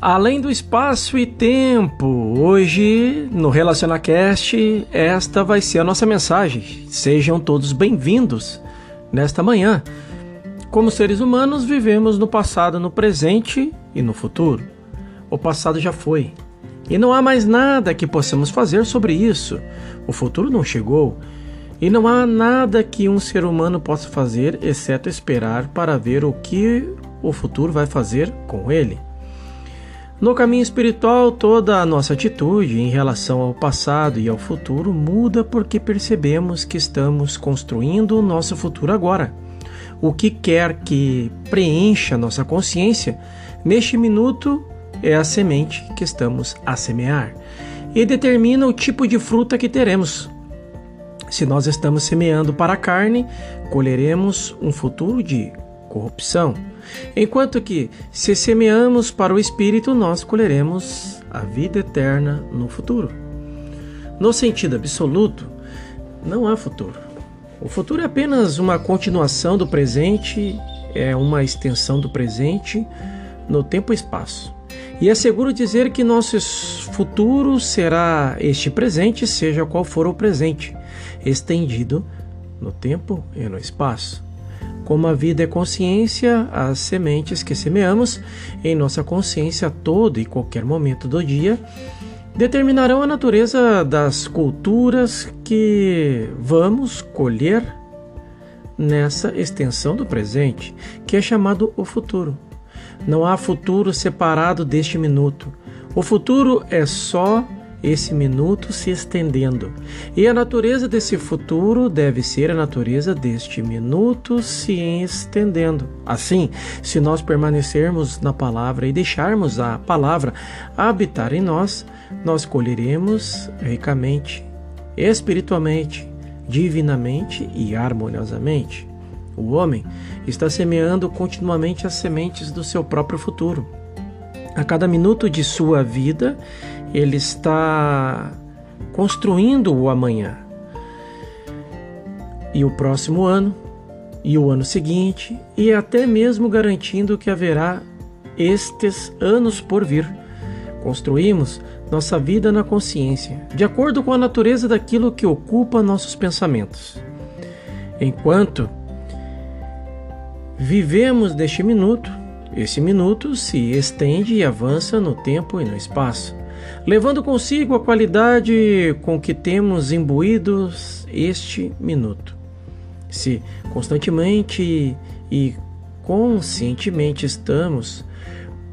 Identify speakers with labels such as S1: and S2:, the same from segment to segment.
S1: Além do espaço e tempo, hoje no RelacionaCast, esta vai ser a nossa mensagem. Sejam todos bem-vindos nesta manhã. Como seres humanos, vivemos no passado, no presente e no futuro. O passado já foi e não há mais nada que possamos fazer sobre isso. O futuro não chegou e não há nada que um ser humano possa fazer exceto esperar para ver o que o futuro vai fazer com ele. No caminho espiritual, toda a nossa atitude em relação ao passado e ao futuro muda porque percebemos que estamos construindo o nosso futuro agora. O que quer que preencha nossa consciência, neste minuto é a semente que estamos a semear e determina o tipo de fruta que teremos. Se nós estamos semeando para a carne, colheremos um futuro de corrupção. Enquanto que, se semeamos para o Espírito, nós colheremos a vida eterna no futuro. No sentido absoluto, não há futuro. O futuro é apenas uma continuação do presente, é uma extensão do presente no tempo e espaço. E é seguro dizer que nosso futuro será este presente, seja qual for o presente, estendido no tempo e no espaço. Como a vida é consciência, as sementes que semeamos em nossa consciência a todo e qualquer momento do dia determinarão a natureza das culturas que vamos colher nessa extensão do presente, que é chamado o futuro. Não há futuro separado deste minuto. O futuro é só esse minuto se estendendo. E a natureza desse futuro deve ser a natureza deste minuto se estendendo. Assim, se nós permanecermos na palavra e deixarmos a palavra habitar em nós, nós colheremos ricamente, espiritualmente, divinamente e harmoniosamente. O homem está semeando continuamente as sementes do seu próprio futuro. A cada minuto de sua vida, ele está construindo o amanhã. E o próximo ano, e o ano seguinte, e até mesmo garantindo que haverá estes anos por vir. Construímos nossa vida na consciência, de acordo com a natureza daquilo que ocupa nossos pensamentos. Enquanto vivemos neste minuto, esse minuto se estende e avança no tempo e no espaço levando consigo a qualidade com que temos imbuídos este minuto. Se constantemente e conscientemente estamos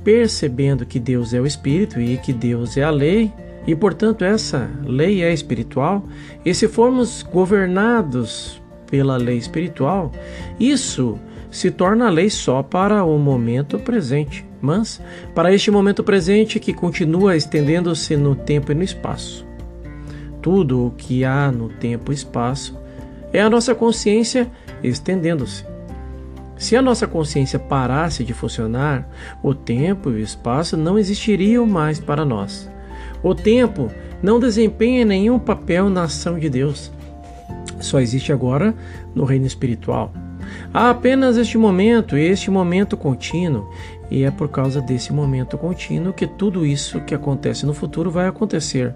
S1: percebendo que Deus é o Espírito e que Deus é a lei, e portanto essa lei é espiritual, e se formos governados pela lei espiritual, isso se torna lei só para o momento presente mas para este momento presente que continua estendendo-se no tempo e no espaço. Tudo o que há no tempo e espaço é a nossa consciência estendendo-se. Se a nossa consciência parasse de funcionar, o tempo e o espaço não existiriam mais para nós. O tempo não desempenha nenhum papel na ação de Deus. Só existe agora no reino espiritual. Há apenas este momento, este momento contínuo, e é por causa desse momento contínuo que tudo isso que acontece no futuro vai acontecer.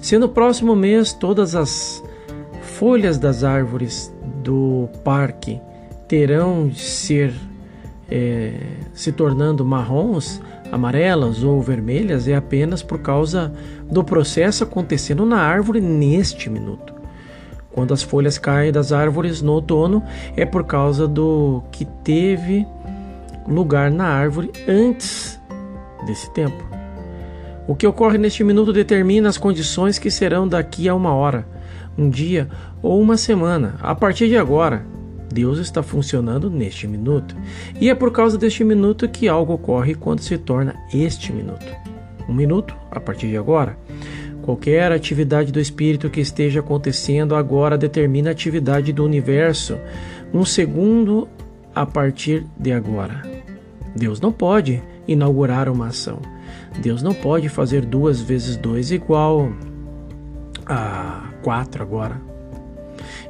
S1: Se no próximo mês todas as folhas das árvores do parque terão de ser é, se tornando marrons, amarelas ou vermelhas, é apenas por causa do processo acontecendo na árvore neste minuto. Quando as folhas caem das árvores no outono, é por causa do que teve lugar na árvore antes desse tempo. O que ocorre neste minuto determina as condições que serão daqui a uma hora, um dia ou uma semana. A partir de agora, Deus está funcionando neste minuto. E é por causa deste minuto que algo ocorre quando se torna este minuto. Um minuto a partir de agora. Qualquer atividade do espírito que esteja acontecendo agora determina a atividade do universo. Um segundo a partir de agora. Deus não pode inaugurar uma ação. Deus não pode fazer duas vezes dois igual a quatro agora.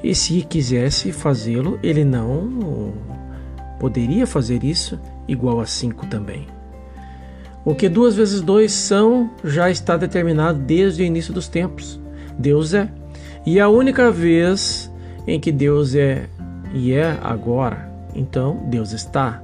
S1: E se quisesse fazê-lo, ele não poderia fazer isso igual a cinco também. O que duas vezes dois são já está determinado desde o início dos tempos. Deus é. E a única vez em que Deus é e é agora, então Deus está.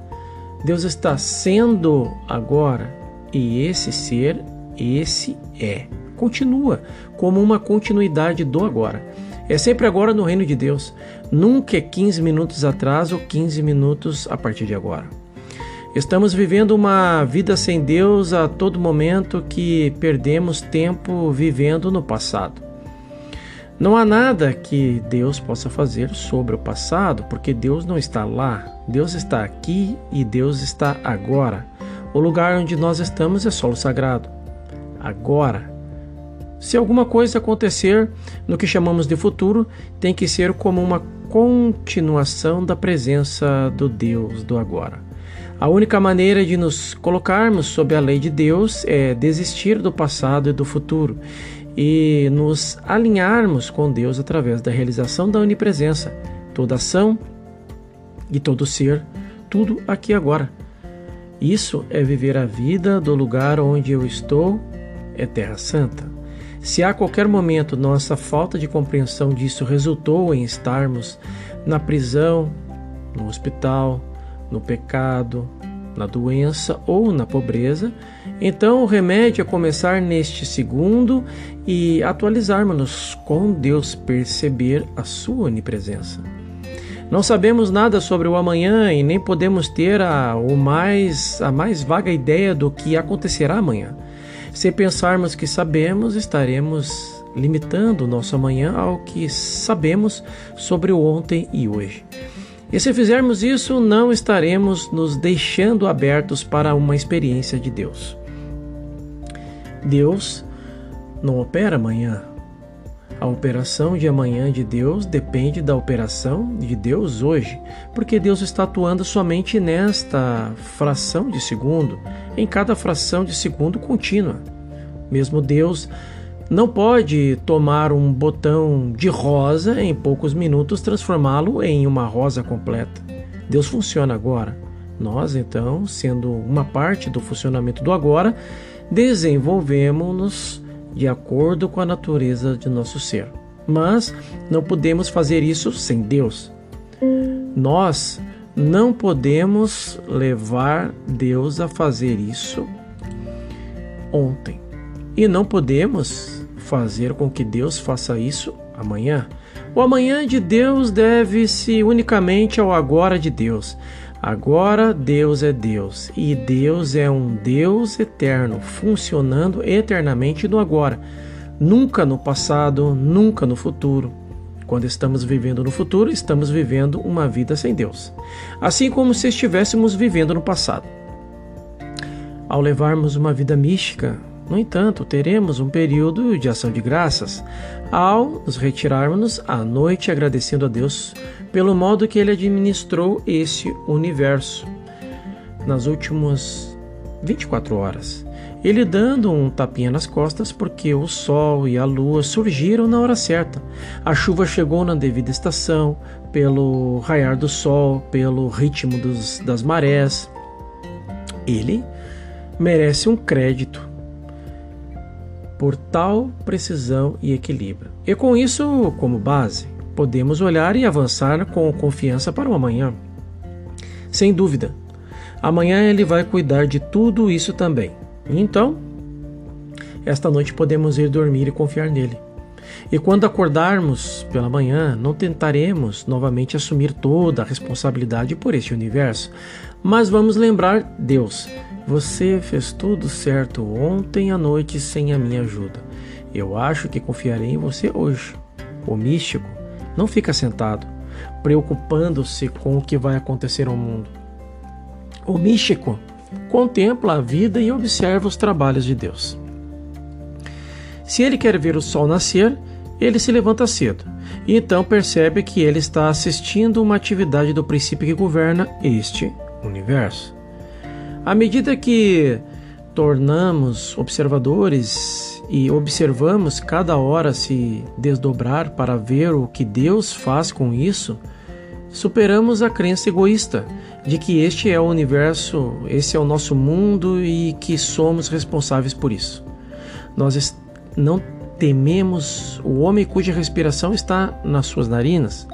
S1: Deus está sendo agora e esse ser, esse é. Continua como uma continuidade do agora. É sempre agora no reino de Deus. Nunca é 15 minutos atrás ou 15 minutos a partir de agora. Estamos vivendo uma vida sem Deus a todo momento que perdemos tempo vivendo no passado. Não há nada que Deus possa fazer sobre o passado, porque Deus não está lá. Deus está aqui e Deus está agora. O lugar onde nós estamos é solo sagrado. Agora. Se alguma coisa acontecer no que chamamos de futuro, tem que ser como uma continuação da presença do Deus do agora. A única maneira de nos colocarmos sob a lei de Deus é desistir do passado e do futuro e nos alinharmos com Deus através da realização da onipresença, toda ação e todo ser, tudo aqui agora. Isso é viver a vida do lugar onde eu estou, é Terra Santa. Se a qualquer momento nossa falta de compreensão disso resultou em estarmos na prisão, no hospital, no pecado, na doença ou na pobreza, então o remédio é começar neste segundo e atualizarmos-nos com Deus, perceber a sua onipresença. Não sabemos nada sobre o amanhã e nem podemos ter a, o mais, a mais vaga ideia do que acontecerá amanhã. Se pensarmos que sabemos, estaremos limitando o nosso amanhã ao que sabemos sobre o ontem e hoje. E se fizermos isso, não estaremos nos deixando abertos para uma experiência de Deus. Deus não opera amanhã. A operação de amanhã de Deus depende da operação de Deus hoje, porque Deus está atuando somente nesta fração de segundo, em cada fração de segundo contínua. Mesmo Deus não pode tomar um botão de rosa em poucos minutos transformá-lo em uma rosa completa. Deus funciona agora. Nós, então, sendo uma parte do funcionamento do agora, desenvolvemos-nos de acordo com a natureza de nosso ser. Mas não podemos fazer isso sem Deus. Nós não podemos levar Deus a fazer isso ontem. E não podemos fazer com que Deus faça isso amanhã. O amanhã de Deus deve-se unicamente ao agora de Deus. Agora Deus é Deus e Deus é um Deus eterno, funcionando eternamente no agora, nunca no passado, nunca no futuro. Quando estamos vivendo no futuro, estamos vivendo uma vida sem Deus, assim como se estivéssemos vivendo no passado. Ao levarmos uma vida mística, no entanto, teremos um período de ação de graças ao nos retirarmos à noite agradecendo a Deus pelo modo que Ele administrou esse universo nas últimas 24 horas. Ele dando um tapinha nas costas porque o sol e a lua surgiram na hora certa. A chuva chegou na devida estação, pelo raiar do sol, pelo ritmo dos, das marés. Ele merece um crédito por tal precisão e equilíbrio. E com isso como base, podemos olhar e avançar com confiança para o amanhã. Sem dúvida, amanhã ele vai cuidar de tudo isso também. Então, esta noite podemos ir dormir e confiar nele. E quando acordarmos pela manhã, não tentaremos novamente assumir toda a responsabilidade por este universo, mas vamos lembrar Deus você fez tudo certo ontem à noite sem a minha ajuda. Eu acho que confiarei em você hoje. O místico não fica sentado, preocupando-se com o que vai acontecer ao mundo. O místico contempla a vida e observa os trabalhos de Deus. Se ele quer ver o sol nascer, ele se levanta cedo e então percebe que ele está assistindo uma atividade do princípio que governa este universo. À medida que tornamos observadores e observamos cada hora se desdobrar para ver o que Deus faz com isso, superamos a crença egoísta de que este é o universo, esse é o nosso mundo e que somos responsáveis por isso. Nós não tememos o homem cuja respiração está nas suas narinas,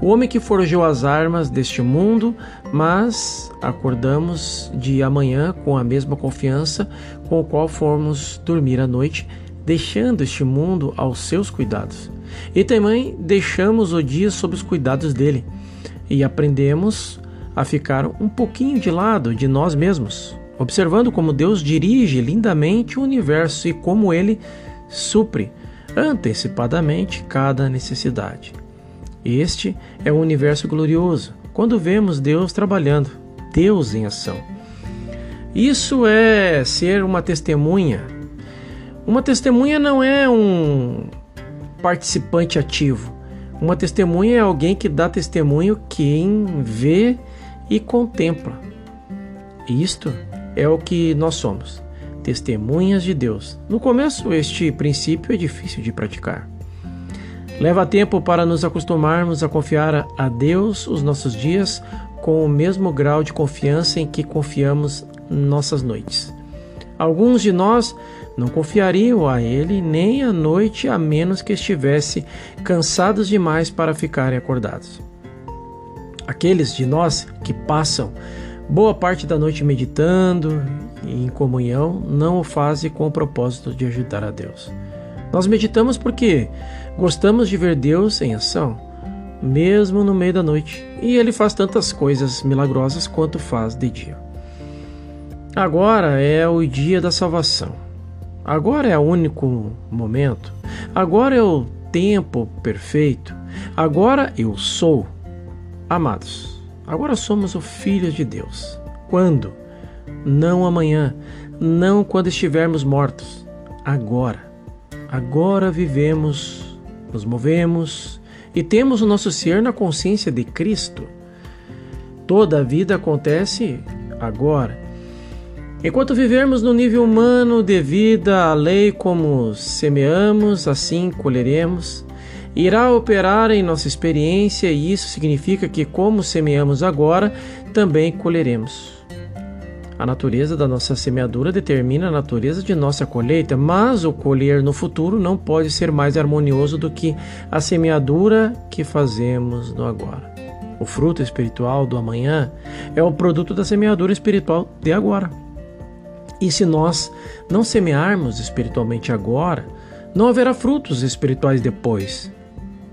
S1: o homem que forjou as armas deste mundo, mas acordamos de amanhã com a mesma confiança com o qual fomos dormir à noite, deixando este mundo aos seus cuidados. E também deixamos o dia sob os cuidados dele e aprendemos a ficar um pouquinho de lado de nós mesmos, observando como Deus dirige lindamente o universo e como ele supre antecipadamente cada necessidade. Este é um universo glorioso, quando vemos Deus trabalhando, Deus em ação. Isso é ser uma testemunha. Uma testemunha não é um participante ativo. Uma testemunha é alguém que dá testemunho quem vê e contempla. Isto é o que nós somos, testemunhas de Deus. No começo, este princípio é difícil de praticar. Leva tempo para nos acostumarmos a confiar a Deus os nossos dias com o mesmo grau de confiança em que confiamos nossas noites. Alguns de nós não confiariam a Ele nem à noite a menos que estivesse cansados demais para ficarem acordados. Aqueles de nós que passam boa parte da noite meditando e em comunhão não o fazem com o propósito de ajudar a Deus. Nós meditamos porque gostamos de ver Deus em ação, mesmo no meio da noite, e Ele faz tantas coisas milagrosas quanto faz de dia. Agora é o dia da salvação. Agora é o único momento. Agora é o tempo perfeito. Agora eu sou. Amados, agora somos o Filho de Deus. Quando? Não amanhã, não quando estivermos mortos. Agora. Agora vivemos, nos movemos e temos o nosso ser na consciência de Cristo. Toda a vida acontece agora. Enquanto vivermos no nível humano de vida, a lei como semeamos, assim colheremos, irá operar em nossa experiência e isso significa que, como semeamos agora, também colheremos. A natureza da nossa semeadura determina a natureza de nossa colheita, mas o colher no futuro não pode ser mais harmonioso do que a semeadura que fazemos no agora. O fruto espiritual do amanhã é o produto da semeadura espiritual de agora. E se nós não semearmos espiritualmente agora, não haverá frutos espirituais depois.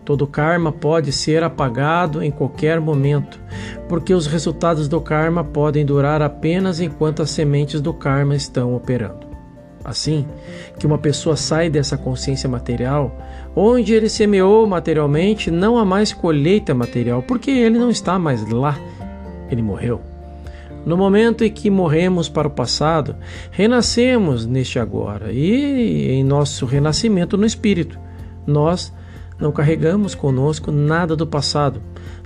S1: Todo karma pode ser apagado em qualquer momento, porque os resultados do karma podem durar apenas enquanto as sementes do karma estão operando. Assim que uma pessoa sai dessa consciência material, onde ele semeou materialmente, não há mais colheita material, porque ele não está mais lá, ele morreu. No momento em que morremos para o passado, renascemos neste agora e em nosso renascimento no espírito, nós não carregamos conosco nada do passado,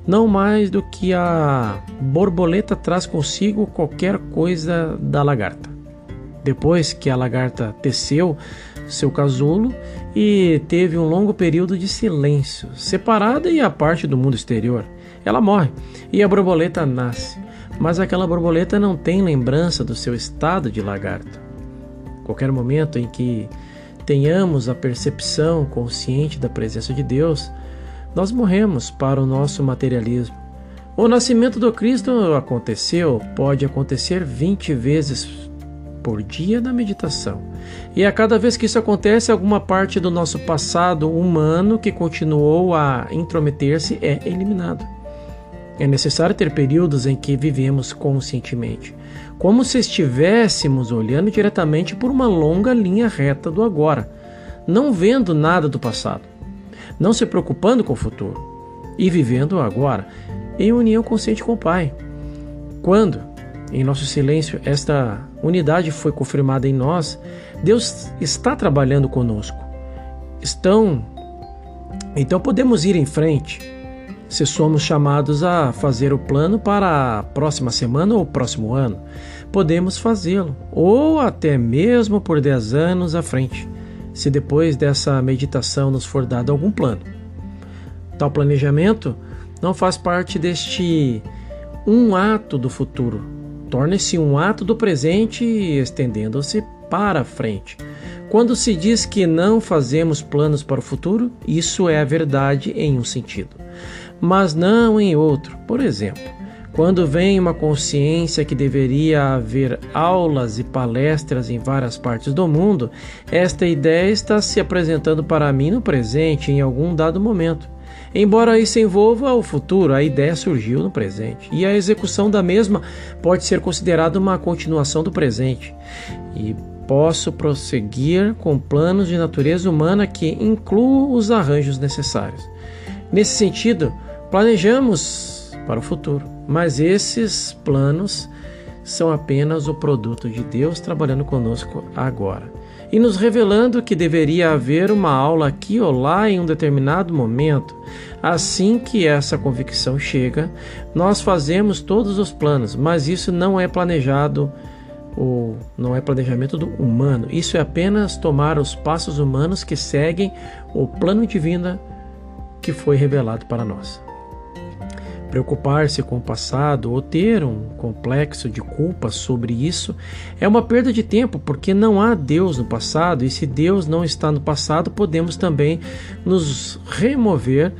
S1: não mais do que a borboleta traz consigo qualquer coisa da lagarta. Depois que a lagarta teceu seu casulo e teve um longo período de silêncio, separada e à parte do mundo exterior, ela morre e a borboleta nasce, mas aquela borboleta não tem lembrança do seu estado de lagarta. Qualquer momento em que tenhamos a percepção consciente da presença de Deus, nós morremos para o nosso materialismo. O nascimento do Cristo aconteceu, pode acontecer 20 vezes por dia na meditação. E a cada vez que isso acontece, alguma parte do nosso passado humano que continuou a intrometer-se é eliminado. É necessário ter períodos em que vivemos conscientemente, como se estivéssemos olhando diretamente por uma longa linha reta do agora, não vendo nada do passado, não se preocupando com o futuro e vivendo agora em união consciente com o Pai. Quando, em nosso silêncio, esta unidade foi confirmada em nós, Deus está trabalhando conosco. Estão então podemos ir em frente se somos chamados a fazer o plano para a próxima semana ou próximo ano, podemos fazê-lo, ou até mesmo por 10 anos à frente, se depois dessa meditação nos for dado algum plano. Tal planejamento não faz parte deste um ato do futuro. Torna-se um ato do presente, estendendo-se para frente. Quando se diz que não fazemos planos para o futuro, isso é a verdade em um sentido, mas não em outro. Por exemplo, quando vem uma consciência que deveria haver aulas e palestras em várias partes do mundo, esta ideia está se apresentando para mim no presente em algum dado momento. Embora isso envolva o futuro, a ideia surgiu no presente e a execução da mesma pode ser considerada uma continuação do presente. E posso prosseguir com planos de natureza humana que incluam os arranjos necessários. Nesse sentido, planejamos para o futuro, mas esses planos são apenas o produto de Deus trabalhando conosco agora e nos revelando que deveria haver uma aula aqui ou lá em um determinado momento. Assim que essa convicção chega, nós fazemos todos os planos, mas isso não é planejado o, não é planejamento humano. Isso é apenas tomar os passos humanos que seguem o plano divino que foi revelado para nós. Preocupar-se com o passado ou ter um complexo de culpa sobre isso é uma perda de tempo, porque não há Deus no passado, e se Deus não está no passado, podemos também nos remover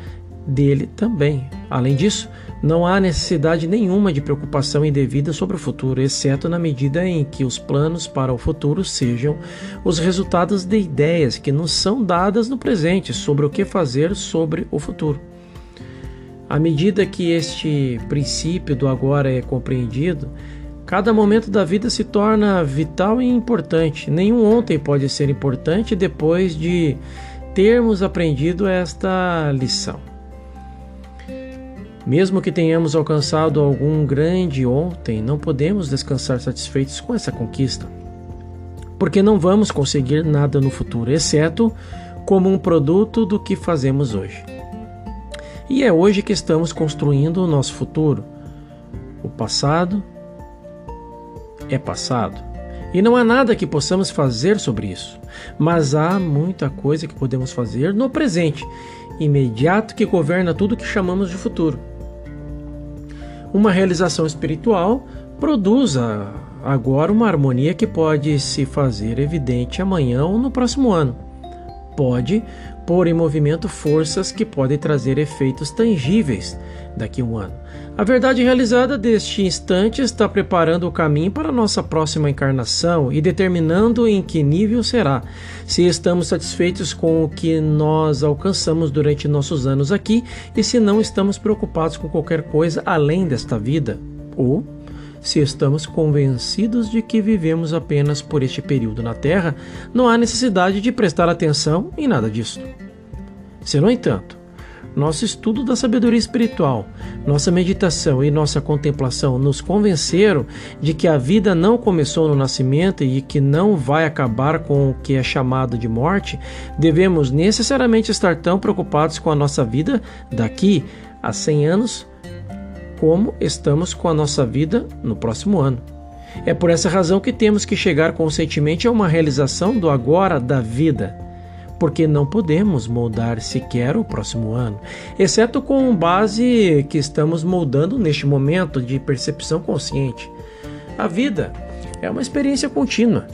S1: dele também. Além disso, não há necessidade nenhuma de preocupação indevida sobre o futuro, exceto na medida em que os planos para o futuro sejam os resultados de ideias que nos são dadas no presente sobre o que fazer sobre o futuro. À medida que este princípio do agora é compreendido, cada momento da vida se torna vital e importante. Nenhum ontem pode ser importante depois de termos aprendido esta lição. Mesmo que tenhamos alcançado algum grande ontem, não podemos descansar satisfeitos com essa conquista, porque não vamos conseguir nada no futuro, exceto como um produto do que fazemos hoje. E é hoje que estamos construindo o nosso futuro. O passado é passado. E não há nada que possamos fazer sobre isso, mas há muita coisa que podemos fazer no presente, imediato que governa tudo que chamamos de futuro. Uma realização espiritual produz agora uma harmonia que pode se fazer evidente amanhã ou no próximo ano. Pode pôr em movimento forças que podem trazer efeitos tangíveis daqui a um ano. A verdade realizada deste instante está preparando o caminho para nossa próxima encarnação e determinando em que nível será. Se estamos satisfeitos com o que nós alcançamos durante nossos anos aqui e se não estamos preocupados com qualquer coisa além desta vida, ou se estamos convencidos de que vivemos apenas por este período na Terra, não há necessidade de prestar atenção em nada disso. Se, no entanto, nosso estudo da sabedoria espiritual, nossa meditação e nossa contemplação nos convenceram de que a vida não começou no nascimento e que não vai acabar com o que é chamado de morte, devemos necessariamente estar tão preocupados com a nossa vida daqui a 100 anos como estamos com a nossa vida no próximo ano. É por essa razão que temos que chegar conscientemente a uma realização do agora da vida porque não podemos moldar sequer o próximo ano, exceto com base que estamos moldando neste momento de percepção consciente. A vida é uma experiência contínua.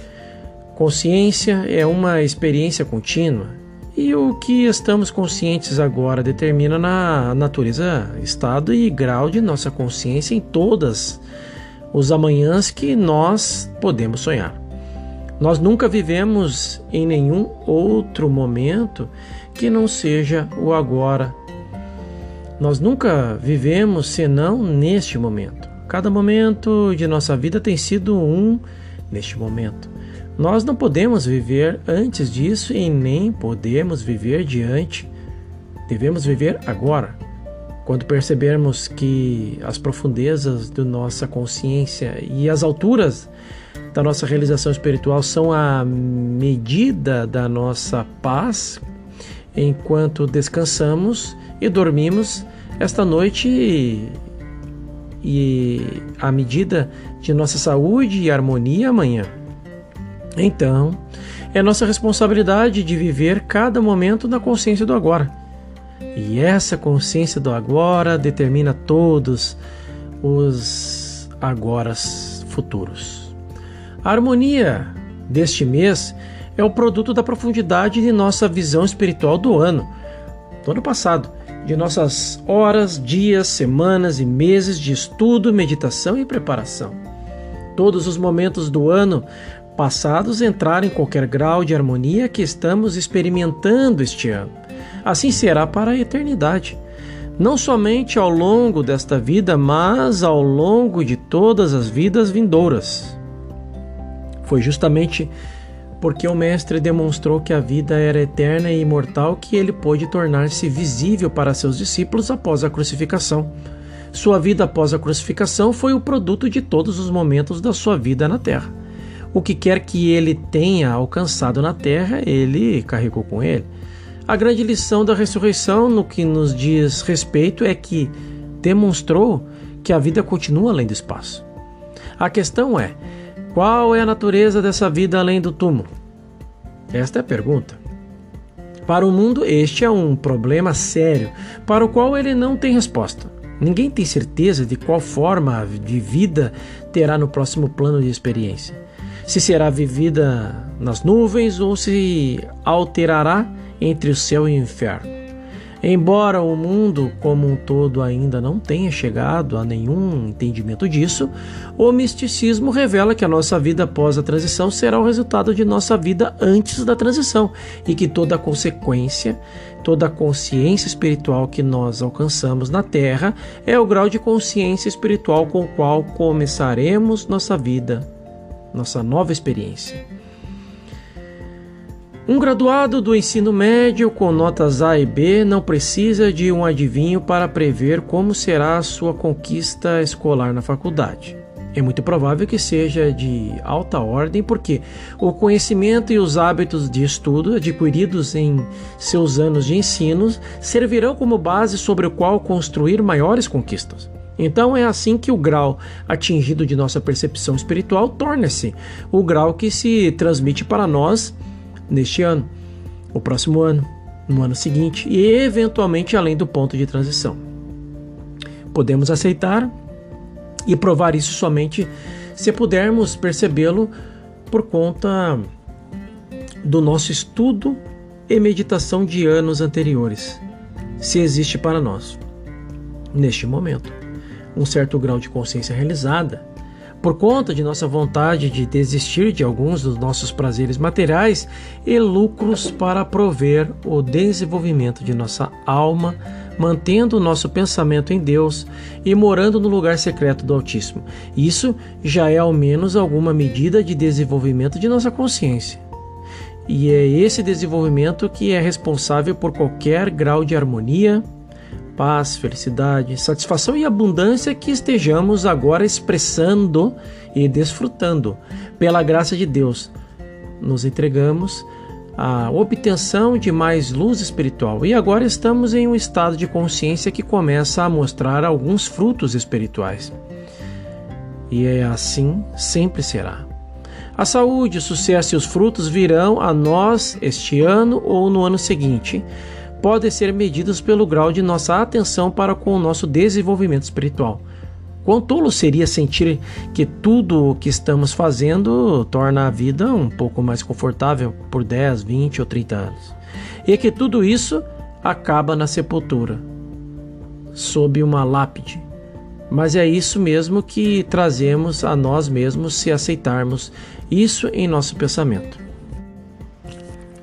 S1: Consciência é uma experiência contínua. E o que estamos conscientes agora determina na natureza, estado e grau de nossa consciência em todas os amanhãs que nós podemos sonhar. Nós nunca vivemos em nenhum outro momento que não seja o agora. Nós nunca vivemos senão neste momento. Cada momento de nossa vida tem sido um neste momento. Nós não podemos viver antes disso e nem podemos viver diante. Devemos viver agora. Quando percebermos que as profundezas da nossa consciência e as alturas da nossa realização espiritual são a medida da nossa paz enquanto descansamos e dormimos esta noite e, e a medida de nossa saúde e harmonia amanhã. Então, é nossa responsabilidade de viver cada momento na consciência do agora. E essa consciência do agora determina todos os agoras futuros. A harmonia deste mês é o produto da profundidade de nossa visão espiritual do ano, do ano passado, de nossas horas, dias, semanas e meses de estudo, meditação e preparação. Todos os momentos do ano passados entraram em qualquer grau de harmonia que estamos experimentando este ano. Assim será para a eternidade. Não somente ao longo desta vida, mas ao longo de todas as vidas vindouras. Foi justamente porque o Mestre demonstrou que a vida era eterna e imortal que ele pôde tornar-se visível para seus discípulos após a crucificação. Sua vida após a crucificação foi o produto de todos os momentos da sua vida na terra. O que quer que ele tenha alcançado na terra, ele carregou com ele. A grande lição da ressurreição, no que nos diz respeito, é que demonstrou que a vida continua além do espaço. A questão é: qual é a natureza dessa vida além do túmulo? Esta é a pergunta. Para o mundo, este é um problema sério para o qual ele não tem resposta. Ninguém tem certeza de qual forma de vida terá no próximo plano de experiência. Se será vivida nas nuvens ou se alterará entre o céu e o inferno. Embora o mundo como um todo ainda não tenha chegado a nenhum entendimento disso, o misticismo revela que a nossa vida após a transição será o resultado de nossa vida antes da transição e que toda a consequência, toda a consciência espiritual que nós alcançamos na Terra é o grau de consciência espiritual com o qual começaremos nossa vida, nossa nova experiência. Um graduado do ensino médio com notas A e B não precisa de um adivinho para prever como será a sua conquista escolar na faculdade. É muito provável que seja de alta ordem, porque o conhecimento e os hábitos de estudo adquiridos em seus anos de ensino servirão como base sobre o qual construir maiores conquistas. Então é assim que o grau atingido de nossa percepção espiritual torna-se o grau que se transmite para nós neste ano, o próximo ano, no ano seguinte e eventualmente além do ponto de transição. Podemos aceitar e provar isso somente se pudermos percebê-lo por conta do nosso estudo e meditação de anos anteriores, se existe para nós, neste momento, um certo grau de consciência realizada por conta de nossa vontade de desistir de alguns dos nossos prazeres materiais e lucros para prover o desenvolvimento de nossa alma, mantendo o nosso pensamento em Deus e morando no lugar secreto do Altíssimo. Isso já é ao menos alguma medida de desenvolvimento de nossa consciência. E é esse desenvolvimento que é responsável por qualquer grau de harmonia, paz, felicidade, satisfação e abundância que estejamos agora expressando e desfrutando. Pela graça de Deus, nos entregamos à obtenção de mais luz espiritual e agora estamos em um estado de consciência que começa a mostrar alguns frutos espirituais. E é assim sempre será. A saúde, o sucesso e os frutos virão a nós este ano ou no ano seguinte podem ser medidos pelo grau de nossa atenção para com o nosso desenvolvimento espiritual. Quão tolo seria sentir que tudo o que estamos fazendo torna a vida um pouco mais confortável por 10, 20 ou 30 anos. E que tudo isso acaba na sepultura, sob uma lápide. Mas é isso mesmo que trazemos a nós mesmos se aceitarmos isso em nosso pensamento.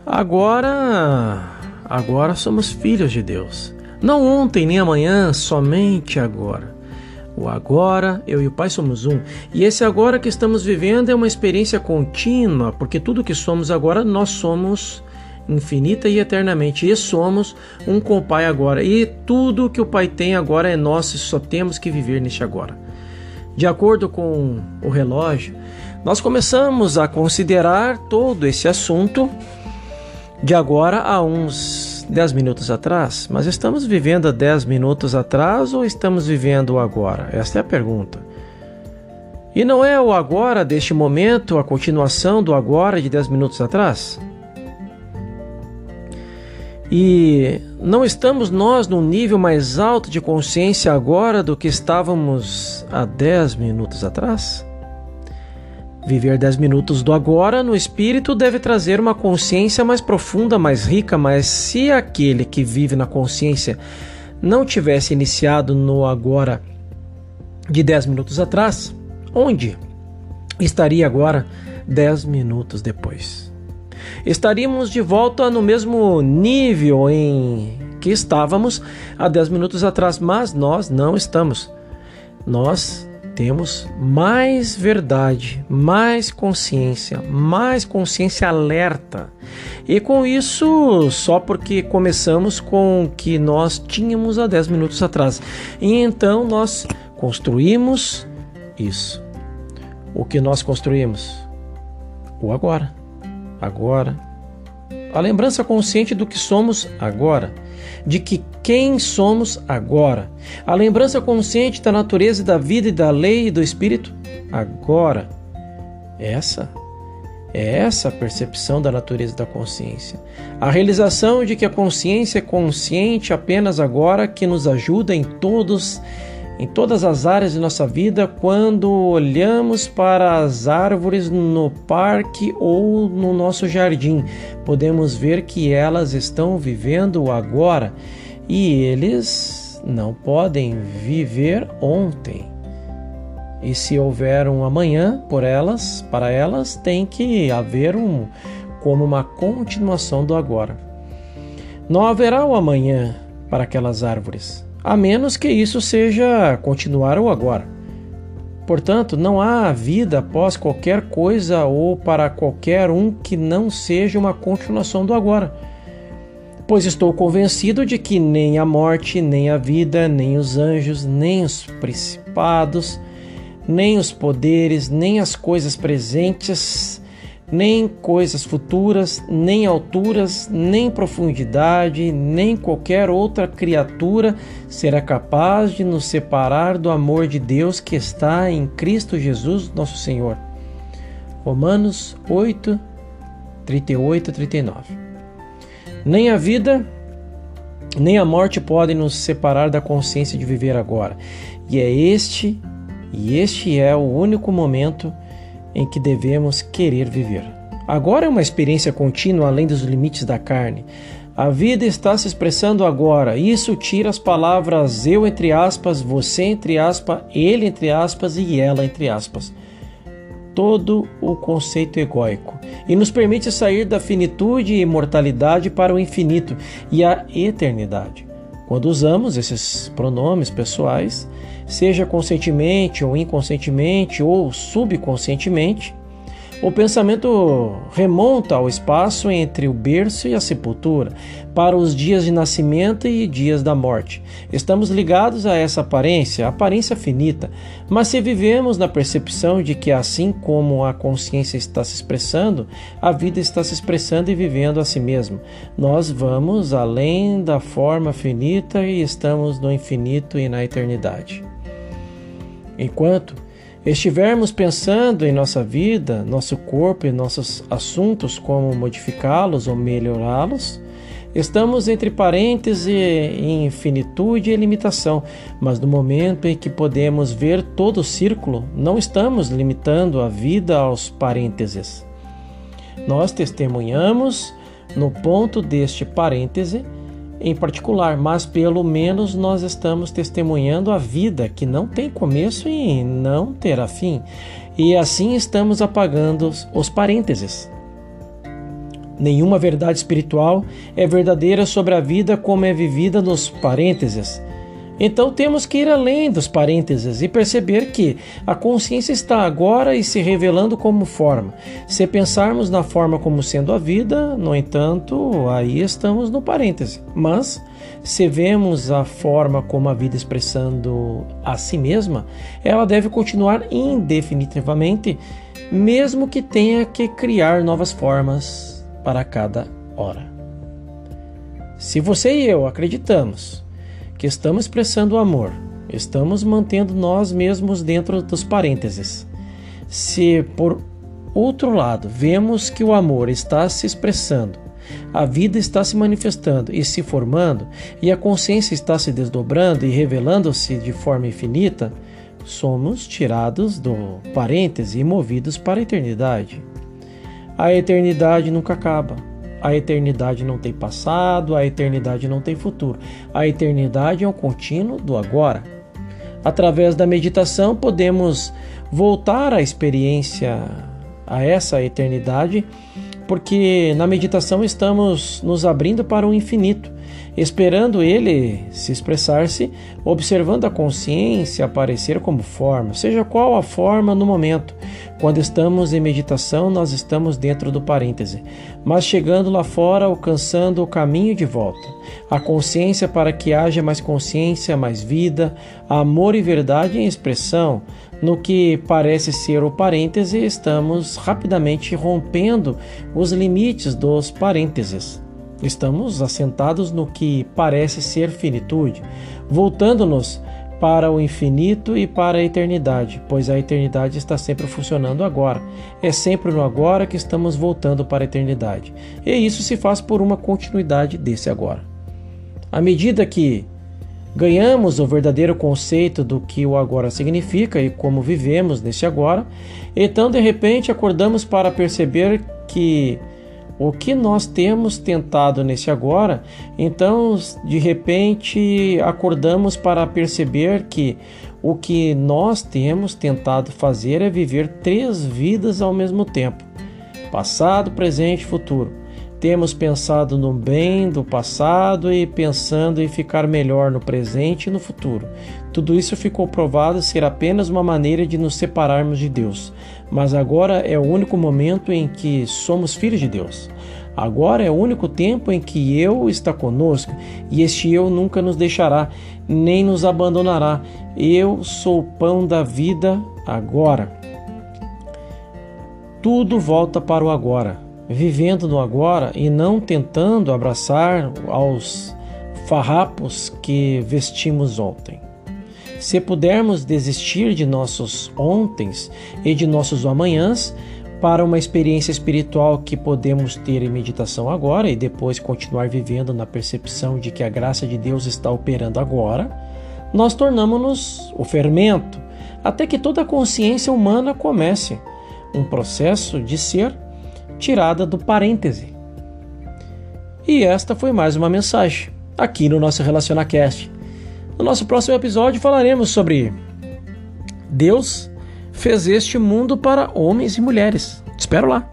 S1: Agora, Agora somos filhos de Deus. Não ontem nem amanhã, somente agora. O agora, eu e o Pai somos um. E esse agora que estamos vivendo é uma experiência contínua, porque tudo que somos agora, nós somos infinita e eternamente. E somos um com o Pai agora. E tudo que o Pai tem agora é nosso, só temos que viver neste agora. De acordo com o relógio, nós começamos a considerar todo esse assunto de agora a uns 10 minutos atrás, mas estamos vivendo há 10 minutos atrás ou estamos vivendo agora? Esta é a pergunta. E não é o agora deste momento a continuação do agora de 10 minutos atrás? E não estamos nós num nível mais alto de consciência agora do que estávamos há 10 minutos atrás? Viver 10 minutos do agora no espírito deve trazer uma consciência mais profunda, mais rica, mas se aquele que vive na consciência não tivesse iniciado no agora de 10 minutos atrás, onde estaria agora 10 minutos depois? estaríamos de volta no mesmo nível em que estávamos há 10 minutos atrás, mas nós não estamos. Nós temos mais verdade, mais consciência, mais consciência alerta. E com isso, só porque começamos com o que nós tínhamos há 10 minutos atrás. E então nós construímos isso. O que nós construímos? O agora agora. A lembrança consciente do que somos agora, de que quem somos agora. A lembrança consciente da natureza da vida e da lei e do espírito agora. Essa é essa a percepção da natureza da consciência. A realização de que a consciência é consciente apenas agora que nos ajuda em todos em todas as áreas de nossa vida quando olhamos para as árvores no parque ou no nosso jardim. Podemos ver que elas estão vivendo agora e eles não podem viver ontem. E se houver um amanhã por elas, para elas tem que haver um como uma continuação do agora. Não haverá o um amanhã para aquelas árvores a menos que isso seja continuar o agora. Portanto, não há vida após qualquer coisa ou para qualquer um que não seja uma continuação do agora. Pois estou convencido de que nem a morte, nem a vida, nem os anjos, nem os principados, nem os poderes, nem as coisas presentes nem coisas futuras, nem alturas, nem profundidade, nem qualquer outra criatura será capaz de nos separar do amor de Deus que está em Cristo Jesus, nosso Senhor. Romanos 8, 38 a 39. Nem a vida, nem a morte podem nos separar da consciência de viver agora. E é este, e este é o único momento em que devemos querer viver. Agora é uma experiência contínua além dos limites da carne. A vida está se expressando agora. Isso tira as palavras eu entre aspas, você entre aspas, ele entre aspas e ela entre aspas. Todo o conceito egóico e nos permite sair da finitude e imortalidade para o infinito e a eternidade. Quando usamos esses pronomes pessoais, seja conscientemente ou inconscientemente ou subconscientemente, o pensamento remonta ao espaço entre o berço e a sepultura, para os dias de nascimento e dias da morte. Estamos ligados a essa aparência, aparência finita, mas se vivemos na percepção de que, assim como a consciência está se expressando, a vida está se expressando e vivendo a si mesma, nós vamos além da forma finita e estamos no infinito e na eternidade. Enquanto estivermos pensando em nossa vida, nosso corpo e nossos assuntos, como modificá-los ou melhorá-los, estamos entre parênteses em infinitude e limitação, mas no momento em que podemos ver todo o círculo, não estamos limitando a vida aos parênteses. Nós testemunhamos no ponto deste parêntese em particular, mas pelo menos nós estamos testemunhando a vida que não tem começo e não terá fim, e assim estamos apagando os parênteses. Nenhuma verdade espiritual é verdadeira sobre a vida como é vivida nos parênteses. Então temos que ir além dos parênteses e perceber que a consciência está agora e se revelando como forma. Se pensarmos na forma como sendo a vida, no entanto, aí estamos no parêntese. Mas se vemos a forma como a vida expressando a si mesma, ela deve continuar indefinitivamente, mesmo que tenha que criar novas formas para cada hora. Se você e eu acreditamos que estamos expressando o amor, estamos mantendo nós mesmos dentro dos parênteses. Se por outro lado vemos que o amor está se expressando a vida está se manifestando e se formando, e a consciência está se desdobrando e revelando-se de forma infinita, somos tirados do parêntese e movidos para a eternidade. A eternidade nunca acaba. A eternidade não tem passado, a eternidade não tem futuro. A eternidade é um contínuo do agora. Através da meditação, podemos voltar à experiência, a essa eternidade, porque na meditação estamos nos abrindo para o infinito esperando ele se expressar-se, observando a consciência aparecer como forma, seja qual a forma no momento. Quando estamos em meditação, nós estamos dentro do parêntese, mas chegando lá fora, alcançando o caminho de volta. A consciência para que haja mais consciência, mais vida, amor e verdade em expressão. No que parece ser o parêntese, estamos rapidamente rompendo os limites dos parênteses. Estamos assentados no que parece ser finitude, voltando-nos para o infinito e para a eternidade, pois a eternidade está sempre funcionando agora. É sempre no agora que estamos voltando para a eternidade. E isso se faz por uma continuidade desse agora. À medida que ganhamos o verdadeiro conceito do que o agora significa e como vivemos nesse agora, então de repente acordamos para perceber que o que nós temos tentado nesse agora, então de repente acordamos para perceber que o que nós temos tentado fazer é viver três vidas ao mesmo tempo: passado, presente e futuro. Temos pensado no bem do passado e pensando em ficar melhor no presente e no futuro. Tudo isso ficou provado ser apenas uma maneira de nos separarmos de Deus. Mas agora é o único momento em que somos filhos de Deus. Agora é o único tempo em que eu está conosco e este eu nunca nos deixará, nem nos abandonará. Eu sou o pão da vida agora. Tudo volta para o agora vivendo no agora e não tentando abraçar aos farrapos que vestimos ontem. Se pudermos desistir de nossos ontens e de nossos amanhãs para uma experiência espiritual que podemos ter em meditação agora e depois continuar vivendo na percepção de que a graça de Deus está operando agora, nós tornamos-nos o fermento até que toda a consciência humana comece um processo de ser tirada do parêntese. E esta foi mais uma mensagem aqui no nosso RelacionaCast. No nosso próximo episódio falaremos sobre Deus fez este mundo para homens e mulheres. Te espero lá.